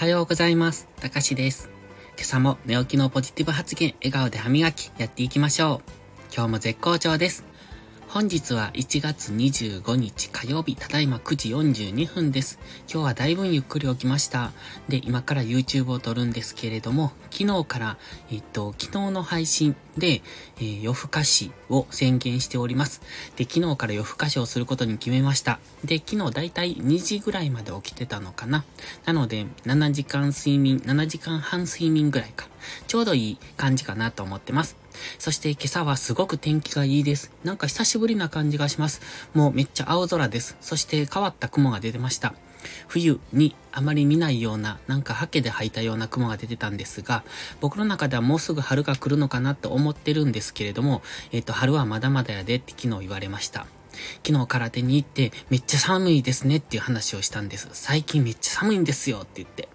はようございます。たかしです。今朝も寝起きのポジティブ発言、笑顔で歯磨き、やっていきましょう。今日も絶好調です。本日は1月25日火曜日、ただいま9時42分です。今日はだいぶゆっくり起きました。で、今から YouTube を撮るんですけれども、昨日から、えっと、昨日の配信で、えー夜更かしを宣言しております。で、昨日から夜更かしをすることに決めました。で、昨日だいたい2時ぐらいまで起きてたのかな。なので、7時間睡眠、7時間半睡眠ぐらいか。ちょうどいい感じかなと思ってます。そして今朝はすごく天気がいいです。なんか久しぶりな感じがします。もうめっちゃ青空です。そして変わった雲が出てました。冬にあまり見ないような、なんかハケで吐いたような雲が出てたんですが、僕の中ではもうすぐ春が来るのかなと思ってるんですけれども、えっ、と、春はまだまだやでって昨日言われました。昨日空手に行ってめっちゃ寒いですねっていう話をしたんです。最近めっちゃ寒いんですよって言って。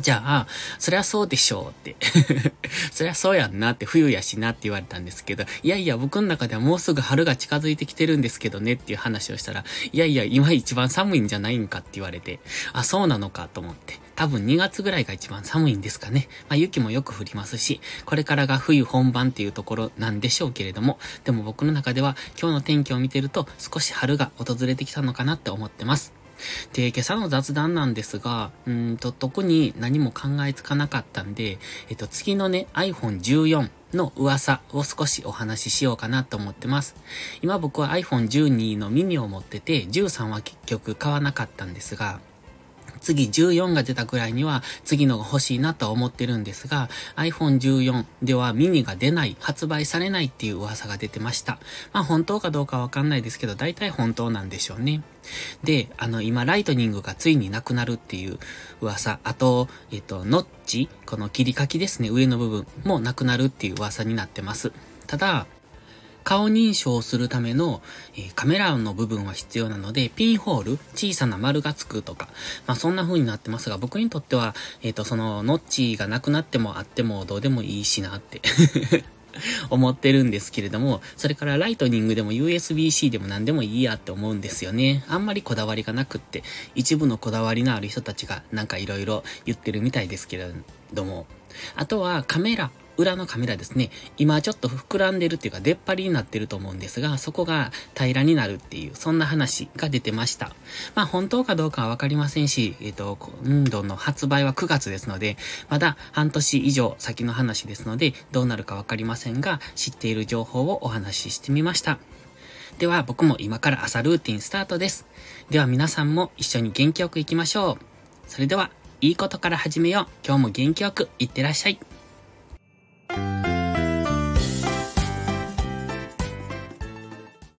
じゃあ、そりゃそうでしょうって。そりゃそうやんなって、冬やしなって言われたんですけど、いやいや、僕の中ではもうすぐ春が近づいてきてるんですけどねっていう話をしたら、いやいや、今一番寒いんじゃないんかって言われて、あ、そうなのかと思って。多分2月ぐらいが一番寒いんですかね。まあ雪もよく降りますし、これからが冬本番っていうところなんでしょうけれども、でも僕の中では今日の天気を見てると少し春が訪れてきたのかなって思ってます。で、今朝の雑談なんですが、うんと、特に何も考えつかなかったんで、えっと、次のね、iPhone14 の噂を少しお話ししようかなと思ってます。今僕は iPhone12 のミニを持ってて、13は結局買わなかったんですが、次14が出たぐらいには次のが欲しいなとは思ってるんですが、iPhone14 ではミニが出ない、発売されないっていう噂が出てました。まあ本当かどうかわかんないですけど、大体本当なんでしょうね。で、あの今ライトニングがついになくなるっていう噂、あと、えっと、ノッチ、この切り欠きですね、上の部分もなくなるっていう噂になってます。ただ、顔認証をするための、えーカメラの部分は必要なので、ピンホール、小さな丸がつくとか、まあそんな風になってますが、僕にとっては、えっ、と、その、ノッチがなくなってもあってもどうでもいいしなって。思ってるんですけれども、それからライトニングでも USB-C でも何でもいいやって思うんですよね。あんまりこだわりがなくって、一部のこだわりのある人たちがなんか色々言ってるみたいですけれども。あとはカメラ。裏のカメラですね。今ちょっと膨らんでるっていうか出っ張りになってると思うんですが、そこが平らになるっていう、そんな話が出てました。まあ本当かどうかはわかりませんし、えっ、と、今度の発売は9月ですので、まだ半年以上先の話ですので、どうなるかわかりませんが、知っている情報をお話ししてみました。では僕も今から朝ルーティンスタートです。では皆さんも一緒に元気よくいきましょう。それでは、いいことから始めよう。今日も元気よくいってらっしゃい。